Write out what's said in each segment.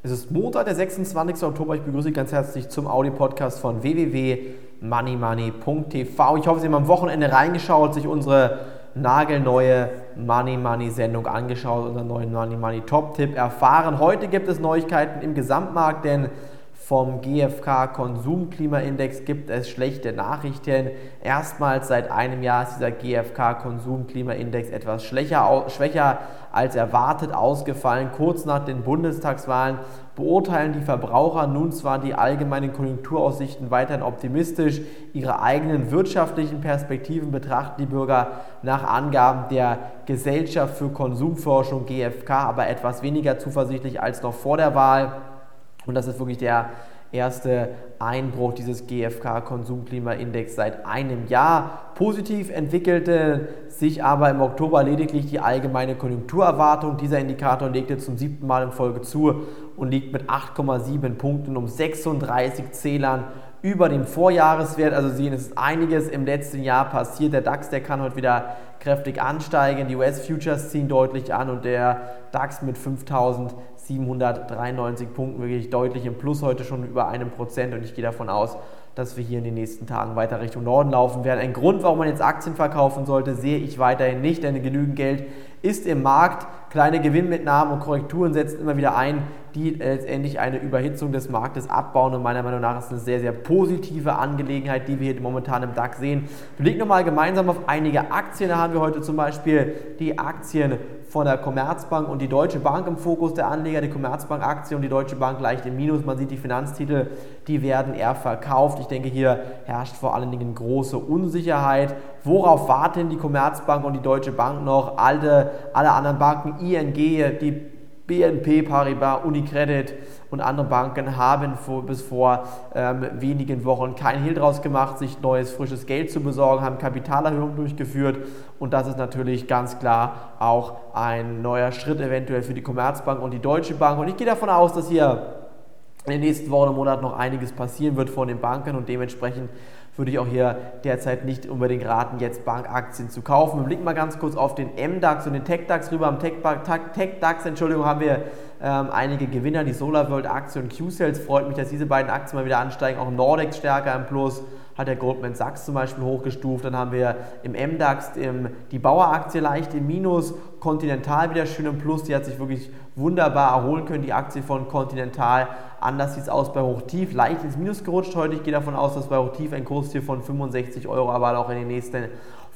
Es ist Montag, der 26. Oktober. Ich begrüße Sie ganz herzlich zum Audio-Podcast von www.moneymoney.tv. Ich hoffe, Sie haben am Wochenende reingeschaut, sich unsere nagelneue Money Money Sendung angeschaut, unseren neuen Money Money Top-Tipp erfahren. Heute gibt es Neuigkeiten im Gesamtmarkt, denn vom GfK Konsumklimaindex gibt es schlechte Nachrichten. Erstmals seit einem Jahr ist dieser GfK Konsumklimaindex etwas schwächer als erwartet ausgefallen. Kurz nach den Bundestagswahlen beurteilen die Verbraucher nun zwar die allgemeinen Konjunkturaussichten weiterhin optimistisch, ihre eigenen wirtschaftlichen Perspektiven betrachten die Bürger nach Angaben der Gesellschaft für Konsumforschung GfK aber etwas weniger zuversichtlich als noch vor der Wahl. Und das ist wirklich der erste Einbruch dieses GfK-Konsumklimaindex seit einem Jahr. Positiv entwickelte sich aber im Oktober lediglich die allgemeine Konjunkturerwartung. Dieser Indikator legte zum siebten Mal in Folge zu und liegt mit 8,7 Punkten um 36 Zählern über dem Vorjahreswert. Also sehen, es ist einiges im letzten Jahr passiert. Der DAX, der kann heute wieder kräftig ansteigen. Die US-Futures ziehen deutlich an und der DAX mit 5793 Punkten wirklich deutlich im Plus heute schon über einem Prozent. Und ich gehe davon aus, dass wir hier in den nächsten Tagen weiter Richtung Norden laufen werden. Ein Grund, warum man jetzt Aktien verkaufen sollte, sehe ich weiterhin nicht, denn genügend Geld ist im Markt. Kleine Gewinnmitnahmen und Korrekturen setzen immer wieder ein, die letztendlich eine Überhitzung des Marktes abbauen. Und meiner Meinung nach ist eine sehr, sehr positive Angelegenheit, die wir hier momentan im DAX sehen. Wir blicken nochmal gemeinsam auf einige Aktien. Da haben wir heute zum Beispiel die Aktien von der Commerzbank und die Deutsche Bank im Fokus der Anleger. Die Commerzbank-Aktie und die Deutsche Bank leicht im Minus. Man sieht die Finanztitel, die werden eher verkauft. Ich denke, hier herrscht vor allen Dingen große Unsicherheit. Worauf warten die Commerzbank und die Deutsche Bank noch? Alle, alle anderen Banken, ING, die BNP Paribas, Unicredit und andere Banken haben vor, bis vor ähm, wenigen Wochen kein Hehl draus gemacht, sich neues, frisches Geld zu besorgen, haben Kapitalerhöhungen durchgeführt und das ist natürlich ganz klar auch ein neuer Schritt eventuell für die Commerzbank und die Deutsche Bank und ich gehe davon aus, dass hier in den nächsten Wochen und Monaten noch einiges passieren wird von den Banken und dementsprechend würde ich auch hier derzeit nicht unbedingt raten, jetzt Bankaktien zu kaufen. Wir blicken mal ganz kurz auf den MDAX und den TechDAX rüber. Am TechDAX, Entschuldigung, haben wir ähm, einige Gewinner, die SolarWorld Aktie und Q-Sales. Freut mich, dass diese beiden Aktien mal wieder ansteigen. Auch Nordex stärker im Plus hat der Goldman Sachs zum Beispiel hochgestuft. Dann haben wir im MDAX die Baueraktie leicht im Minus, Continental wieder schön im Plus. Die hat sich wirklich wunderbar erholen können, die Aktie von Continental. Anders sieht es aus bei Hochtief, leicht ins Minus gerutscht heute. Ich gehe davon aus, dass bei Hochtief ein Kursziel von 65 Euro, aber auch in den nächsten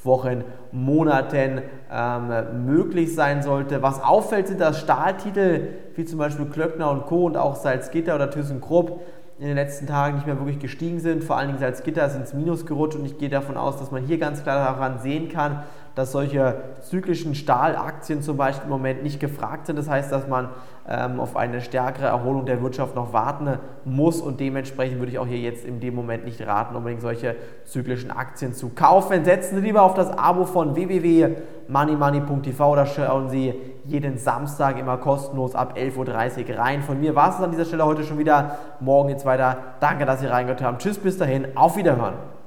Wochen, Monaten ähm, möglich sein sollte. Was auffällt, sind das Stahltitel wie zum Beispiel Klöckner und Co. und auch Salzgitter oder ThyssenKrupp in den letzten Tagen nicht mehr wirklich gestiegen sind. Vor allen Dingen Salzgitter ist ins Minus gerutscht und ich gehe davon aus, dass man hier ganz klar daran sehen kann, dass solche zyklischen Stahlaktien zum Beispiel im Moment nicht gefragt sind. Das heißt, dass man ähm, auf eine stärkere Erholung der Wirtschaft noch warten muss und dementsprechend würde ich auch hier jetzt in dem Moment nicht raten, unbedingt solche zyklischen Aktien zu kaufen. Setzen Sie lieber auf das Abo von www.moneymoney.tv oder schauen Sie jeden Samstag immer kostenlos ab 11.30 Uhr rein. Von mir war es an dieser Stelle heute schon wieder. Morgen geht's weiter. Danke, dass Sie reingehört haben. Tschüss, bis dahin. Auf Wiederhören.